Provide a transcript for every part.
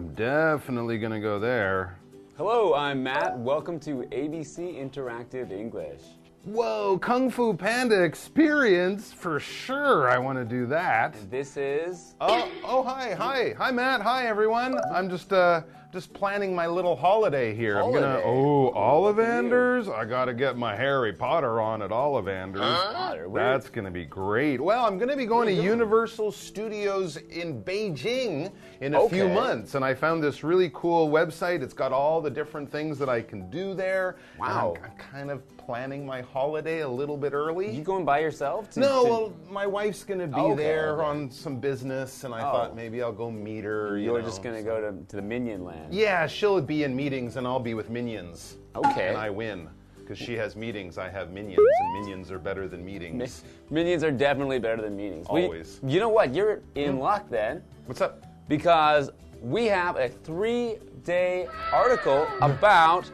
definitely going to go there. Hello, I'm Matt. Welcome to ABC Interactive English. Whoa, Kung Fu Panda experience for sure. I want to do that. This is. Oh, oh, hi, hi, hi, Matt. Hi, everyone. I'm just uh, just planning my little holiday here. I'm gonna. Oh, Ollivanders. I gotta get my Harry Potter on at Ollivanders. Where- That's gonna be great. Well, I'm gonna be going to Universal Studios in Beijing in a few months, and I found this really cool website. It's got all the different things that I can do there. Wow. I'm, I'm kind of planning my holiday a little bit early. You going by yourself? To, No, to- well, my wife's gonna be Okay, there okay. on some business, and I Oh. thought maybe I'll go meet her. You you're know, just going to so- go to, to the Minion Land. Yeah, she'll be in meetings, and I'll be with minions. Okay. And I win because she has meetings. I have minions, and minions are better than meetings. Minions are definitely better than meetings. We- Always. you know what? You're in hmm? luck then, What's up? because we have a three day article about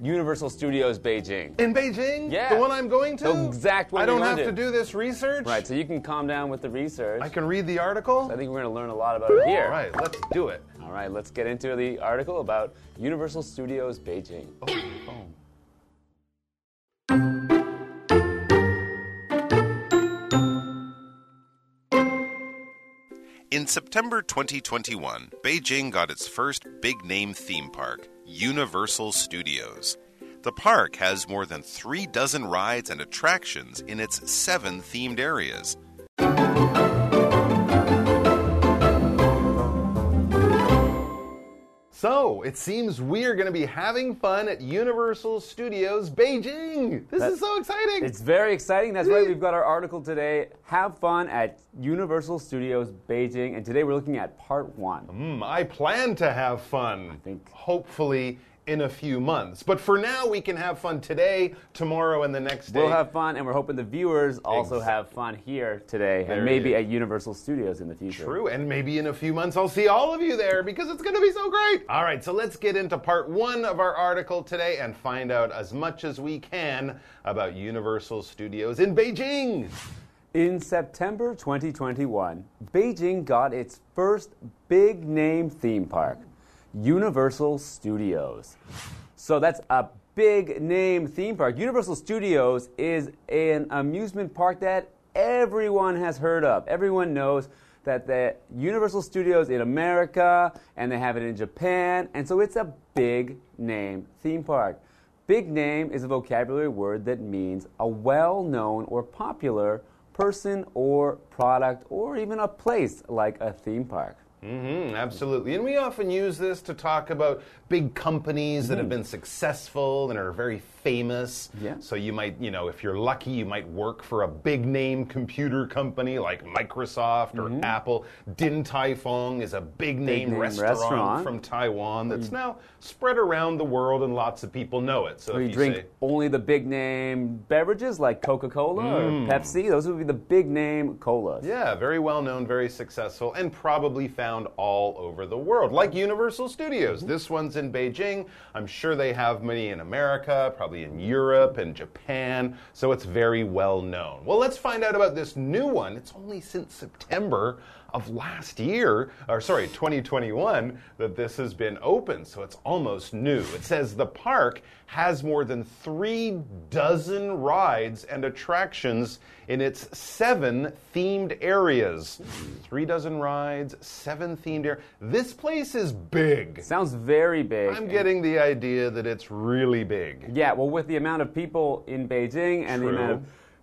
Universal Studios Beijing. In Beijing? Yeah. The one I'm going to? The exact one I don't have to to. do this research. Right, so you can calm down with the research. I can read the article. I think we're going to learn a lot about it here. All right, let's do it. All right, let's get into the article about Universal Studios Beijing. In September 2021, Beijing got its first big name theme park, Universal Studios. The park has more than three dozen rides and attractions in its seven themed areas. So, it seems we're going to be having fun at Universal Studios Beijing. This is so exciting. It's very exciting. That's why we've got our article today. Have fun at Universal Studios Beijing. And today we're looking at part one. Mm, I plan to have fun. I think- Hopefully in a few months. But for now, we can have fun today, tomorrow, and the next day. We'll have fun, and we're hoping the viewers also Exactly. have fun here today There and maybe at Universal Studios in the future. True, and maybe in a few months I'll see all of you there because it's going to be so great. All right, so let's get into part one of our article today and find out as much as we can about Universal Studios in Beijing. In September 2021, Beijing got its first big name theme park, Universal Studios. So that's a big name theme park. Universal Studios is an amusement park that everyone has heard of. Everyone knows that the Universal Studios in America and they have it in Japan, and so it's a big name theme park. Big name is a vocabulary word that means a well known or popular person or product or even a place like a theme park. Hmm absolutely. And we often use this to talk about big companies that Mm-hmm. have been successful and are very famous. Yeah. So you might, you know, if you're lucky, you might work for a big name computer company like Microsoft or Apple. Din Tai Fung is a big name, Mm-hmm. name restaurant, restaurant. from Taiwan that's now spread around the world and lots of people know it. So if you you drink say, only the big name beverages like Coca Cola or Pepsi, those would be the big name colas. Yeah, very well known, very successful, and probably found all over the world, like Universal Studios. Mm-hmm. This one's in Beijing. I'm sure they have many in America, probably in Europe and Japan, so it's very well known. Well, let's find out about this new one. It's only since September of last year, or sorry, 2021, that this has been open, so it's almost new. It says the park has more than three dozen rides and attractions in its seven themed areas. Three dozen rides, seven themed areas. This place is big. Sounds very big. I'm getting the idea that it's really big. Yeah, well, with the amount of people in Beijing and the amount of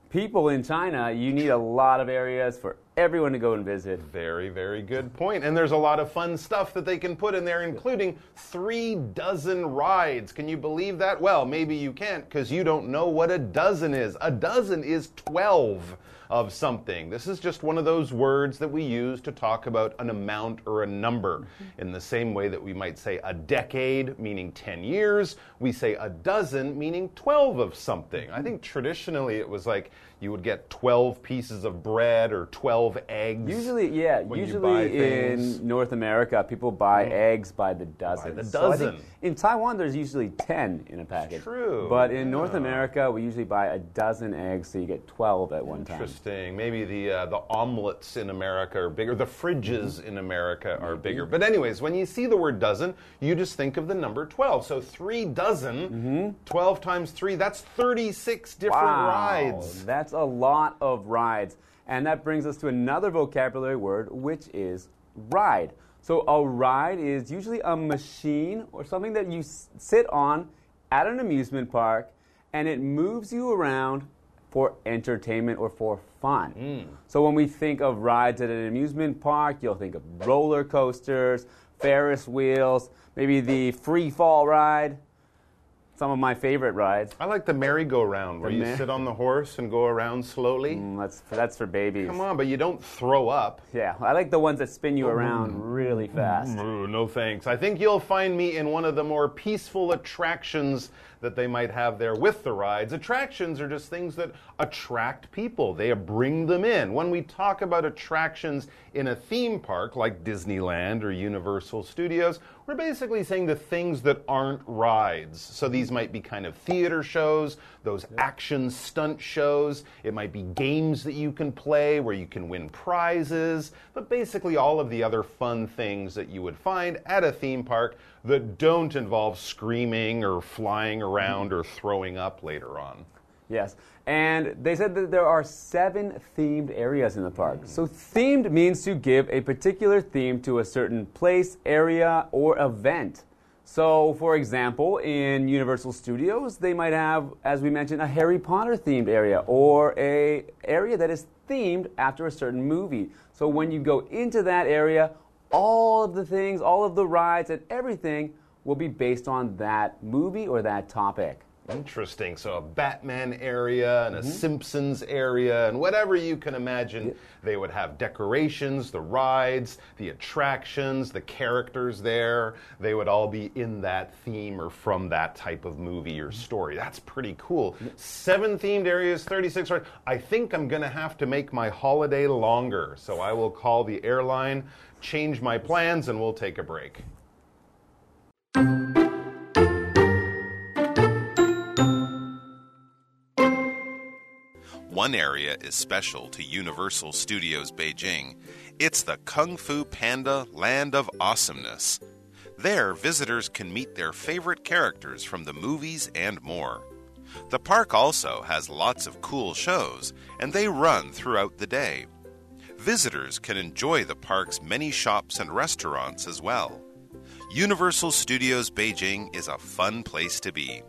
people in China, you need a lot of areas for everyone to go and visit. Very, very good point. And there's a lot of fun stuff that they can put in there, including three dozen rides. Can you believe that? Well, maybe you can't because you don't know what a dozen is. A dozen is 12 of something. This is just one of those words that we use to talk about an amount or a number. Mm-hmm. In the same way that we might say a decade, meaning 10 years, we say a dozen, meaning 12 of something. I think traditionally it was like you would get 12 pieces of bread or 12 12 eggs. Usually, yeah. usually in North America, people buy mm. eggs by the dozen. By the So dozen. in Taiwan, there's usually ten in a package. True, But in North. America, we usually buy a dozen eggs, so you get twelve at one time. Interesting. Maybe the uh, the omelets in America are bigger. The fridges Mm-hmm. in America are bigger. But anyways, when you see the word dozen, you just think of the number twelve. So three dozen, 12 times three, that's thirty-six different Mm-hmm. Wow, rides. That's a lot of rides. And that brings us to another vocabulary word, which is ride. So a ride is usually a machine or something that you s- sit on at an amusement park and it moves you around for entertainment or for fun. Mm. So when we think of rides at an amusement park, you'll think of roller coasters, Ferris wheels, maybe the free fall ride. Some of my favorite rides. I like the merry-go-round where The you sit on the horse and go around slowly. Mm, That's that's for babies. Come on, but you don't throw up. Yeah, I like the ones that spin you mm. around really fast. Ooh, no thanks. I think you'll find me in one of the more peaceful attractions that they might have there with the rides. Attractions are just things that attract people, they bring them in. When we talk about attractions in a theme park like Disneyland or Universal Studios, we're basically saying the things that aren't rides. So these might be kind of theater shows, those action stunt shows. It might be games that you can play where you can win prizes, but basically all of the other fun things that you would find at a theme park that don't involve screaming or flying around or throwing up later on. Yes, and they said that there are seven themed areas in the park. So themed means to give a particular theme to a certain place, area, or event. So, for example, in Universal Studios, they might have, as we mentioned, a Harry Potter themed area or a area that is themed after a certain movie. So when you go into that area, all of the things, all of the rides and everything will be based on that movie or that topic. Interesting. So a Batman area and a mm-hmm. Simpsons area and whatever you can imagine, they would have decorations, the rides, the attractions, the characters there. They would all be in that theme or from that type of movie or mm-hmm. story. That's pretty cool. Seven themed areas, 36 rides. I think I'm going to have to make my holiday longer. So I will call the airline, change my plans, and we'll take a break. One area is special to Universal Studios Beijing. It's the Kung Fu Panda Land of Awesomeness. There, visitors can meet their favorite characters from the movies and more. The park also has lots of cool shows, and they run throughout the day. Visitors can enjoy the park's many shops and restaurants as well. Universal Studios Beijing is a fun place to be.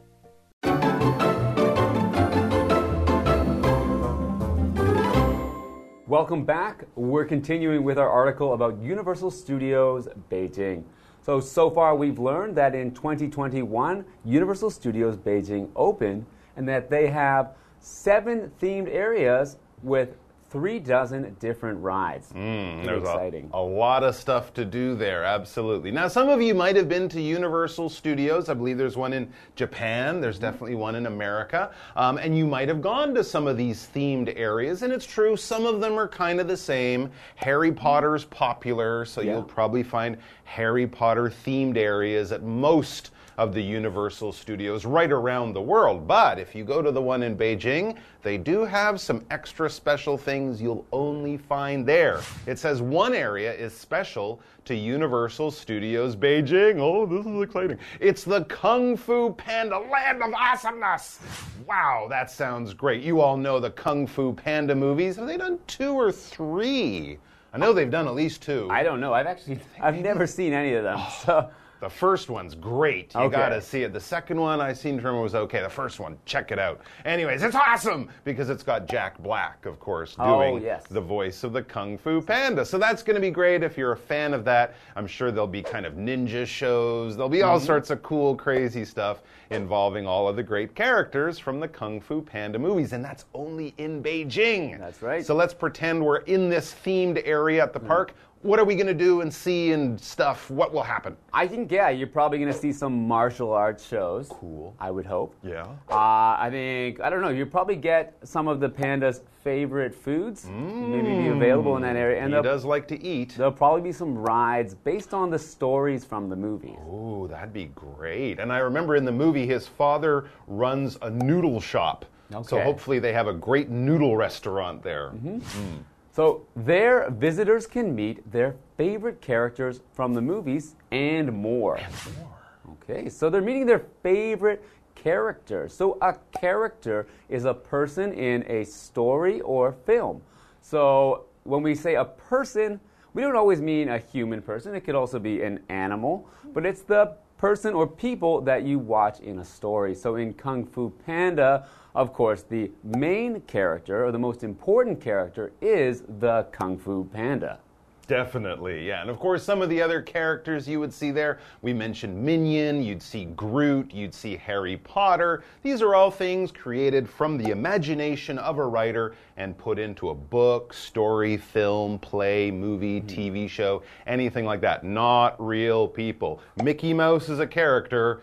Welcome back. We're continuing with our article about Universal Studios Beijing. So, so far we've learned that in 2021, Universal Studios Beijing opened and that they have seven themed areas with three dozen different rides. Hmm, Pretty There's a- A, lot of stuff to do there, absolutely. Now, some of you might have been to Universal Studios. I believe there's one in Japan, there's mm-hmm. definitely one in America. Um, and you might have gone to some of these themed areas. And it's true, some of them are kind of the same. Harry mm-hmm. Potter's popular, so Yeah. you'll probably find Harry Potter themed areas at most of the Universal Studios right around the world. But if you go to the one in Beijing, they do have some extra special things you'll only find there. It says one area is special to Universal Studios Beijing. Oh, this is exciting. It's the Kung Fu Panda Land of Awesomeness. Wow, that sounds great. You all know the Kung Fu Panda movies. Have they done two or three? I know they've done at least two. I don't know. I've actually I've never seen any of them. So The first one's great. You Okay. gotta see it. The second one I seen remember was okay. The first one, check it out. Anyways, it's awesome because it's got Jack Black, of course, Oh, doing yes. the voice of the Kung Fu Panda. So that's gonna be great if you're a fan of that. I'm sure there'll be kind of ninja shows. There'll be Mm-hmm. all sorts of cool, crazy stuff involving all of the great characters from the Kung Fu Panda movies, and that's only in Beijing. That's right. So let's pretend we're in this themed area at the park. What are we going to do and see and stuff? What will happen? I think, yeah, you're probably going to see some martial arts shows. Cool. I would hope. Yeah. Uh, I think, I don't know, you'll probably get some of the panda's favorite foods, maybe be available in that area. And mm. He does like to eat. there'll probably be some rides based on the stories from the movies. Ooh, that'd be great. And I remember in the movie, his father runs a noodle shop. Okay. So hopefully they have a great noodle restaurant there. Mm-hmm. Mm. So there, visitors can meet their favorite characters from the movies and more. And more. Okay, so they're meeting their favorite characters. So a character is a person in a story or film. So when we say a person, we don't always mean a human person. It could also be an animal, but it's the person or people that you watch in a story. So in Kung Fu Panda, of course, the main character or the most important character is the Kung Fu Panda. Definitely, yeah. And of course, some of the other characters you would see there, we mentioned Minion, you'd see Groot, you'd see Harry Potter. These are all things created from the imagination of a writer and put into a book, story, film, play, movie, hmm. TV show, anything like that. Not real people. Mickey Mouse is a character.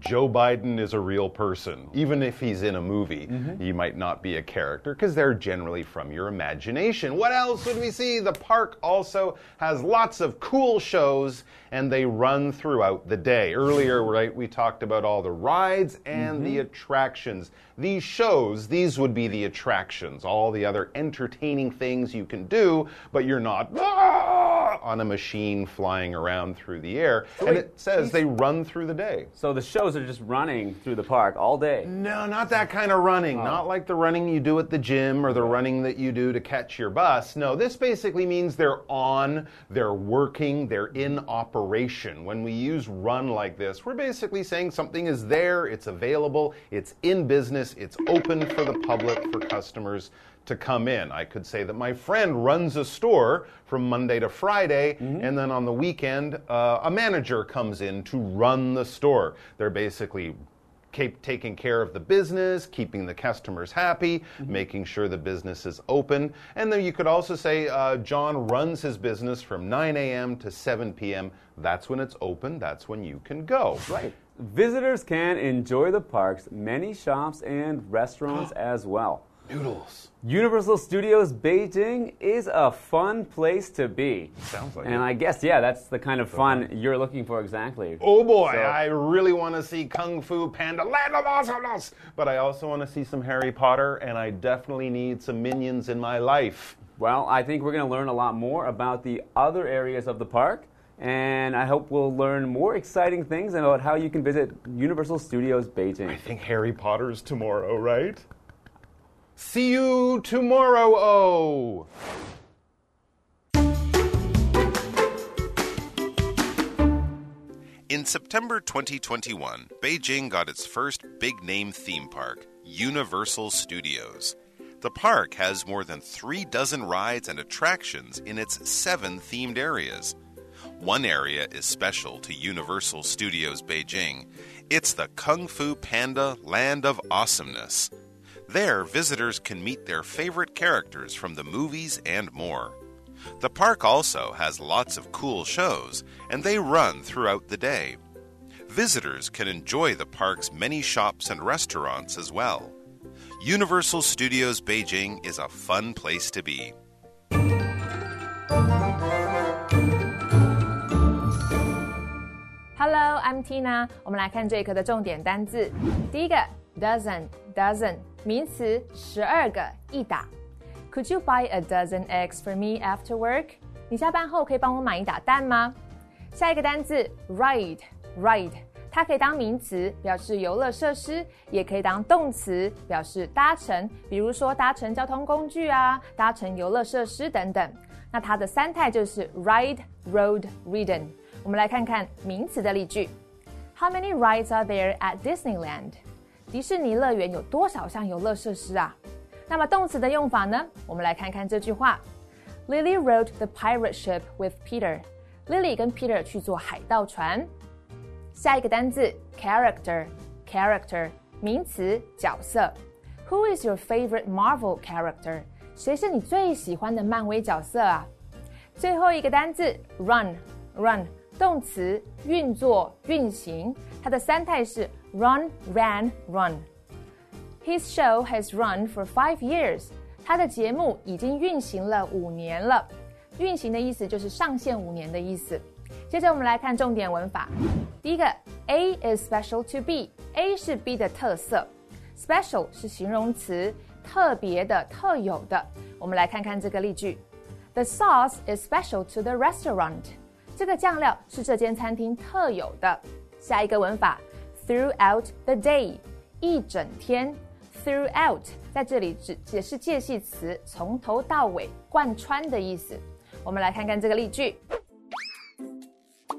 Joe Biden is a real person. Even if he's in a movie, he might not be a character because they're generally from your imagination. What else would we see? The park also has lots of cool shows and they run throughout the day. Earlier, right, we talked about all the rides and the attractions. These shows, these would be the attractions, all the other entertaining things you can do, but you're not "Ah!" on a machine flying around through the air. and wait, it says they run through the day. So the shows are just running through the park all day. No, not that kind of running. Oh. Not like the running you do at the gym or the running that you do to catch your bus. No, this basically means they're on, they're working, they're in operation. When we use run like this, we're basically saying something is there, it's available, it's in business, it's open for the public, for customers to come in. I could say that my friend runs a store from Monday to Friday, and then on the weekend, uh, a manager comes in to run the store. They're basically keep taking care of the business, keeping the customers happy, making sure the business is open. And then you could also say uh, John runs his business from 9 a.m. to 7 p.m. That's when it's open, that's when you can go. Right. Visitors can enjoy the park's many shops and restaurants as well. Noodles. Universal Studios Beijing is a fun place to be. Sounds like And it. I guess, yeah, that's the kind of fun you're looking for exactly. Oh boy, So- I really want to see Kung Fu Panda Land of Awesomeness. But I also want to see some Harry Potter, and I definitely need some minions in my life. Well, I think we're going to learn a lot more about the other areas of the park. And I hope we'll learn more exciting things about how you can visit Universal Studios Beijing. I think Harry Potter's tomorrow, right? See you tomorrow, oh! In September 2021, Beijing got its first big name theme park, Universal Studios. The park has more than three dozen rides and attractions in its seven themed areas. One area is special to Universal Studios Beijing. It's the Kung Fu Panda Land of Awesomeness. There, visitors can meet their favorite characters from the movies and more. The park also has lots of cool shows, and they run throughout the day. Visitors can enjoy the park's many shops and restaurants as well. Universal Studios Beijing is a fun place to be. Hello, I'm Tina。我们来看这一课的重点单字。第一个，dozen dozen 名词，十二个，一打。Could you buy a dozen eggs for me after work？你下班后可以帮我买一打蛋吗？下一个单字 ride，ride，它可以当名词，表示游乐设施，也可以当动词，表示搭乘，比如说搭乘交通工具啊，搭乘游乐设施等等。那它的三态就是 ride, rode, ridden。我们来看看名词的例句。How many rides are there at Disneyland？迪士尼乐园有多少项游乐设施啊？那么动词的用法呢？我们来看看这句话。Lily rode the pirate ship with Peter。Lily 跟 Peter 去坐海盗船。下一个单字 character character 名词角色。Who is your favorite Marvel character？谁是你最喜欢的漫威角色啊？最后一个单字 run，run 动词运作、运行，它的三态是 run, ran, run。His show has run for five years。他的节目已经运行了五年了。运行的意思就是上线五年的意思。接着我们来看重点文法。第一个，A is special to B。A 是 B 的特色，special 是形容词，特别的、特有的。我们来看看这个例句：The sauce is special to the restaurant。这个酱料是这间餐厅特有的。 下一个文法，throughout the day，一整天。throughout 在这里指也是介系词，从头到尾贯穿的意思。我们来看看这个例句。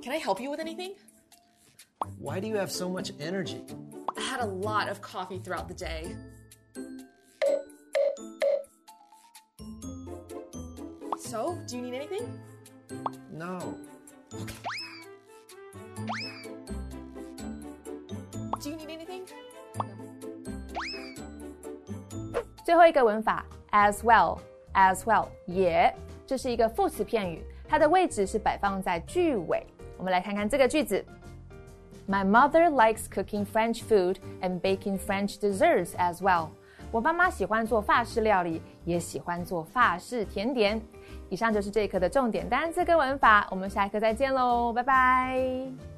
Can I help you with anything? Why do you have so much energy? I had a lot of coffee throughout the day. So, do you need anything? No. Do 最后一个文法 as well，as well 也，这是一个副词片语，它的位置是摆放在句尾。我们来看看这个句子：My mother likes cooking French food and baking French desserts as well。我妈妈喜欢做法式料理，也喜欢做法式甜点。以上就是这一课的重点单词跟文法，我们下一课再见喽，拜拜。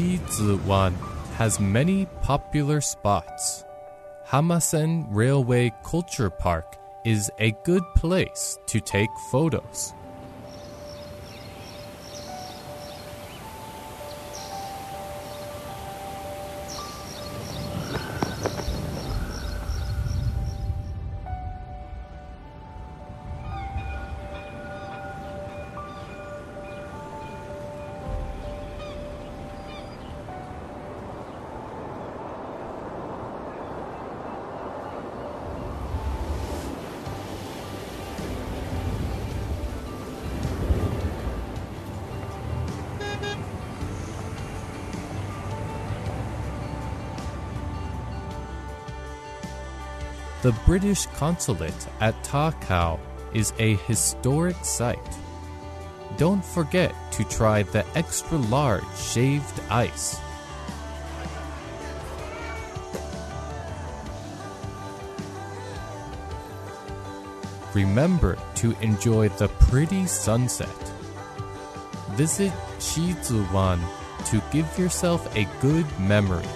Shizuwan has many popular spots. Hamasen Railway Culture Park is a good place to take photos. The British consulate at Takao is a historic site. Don't forget to try the extra large shaved ice. Remember to enjoy the pretty sunset. Visit Shizuwan to give yourself a good memory.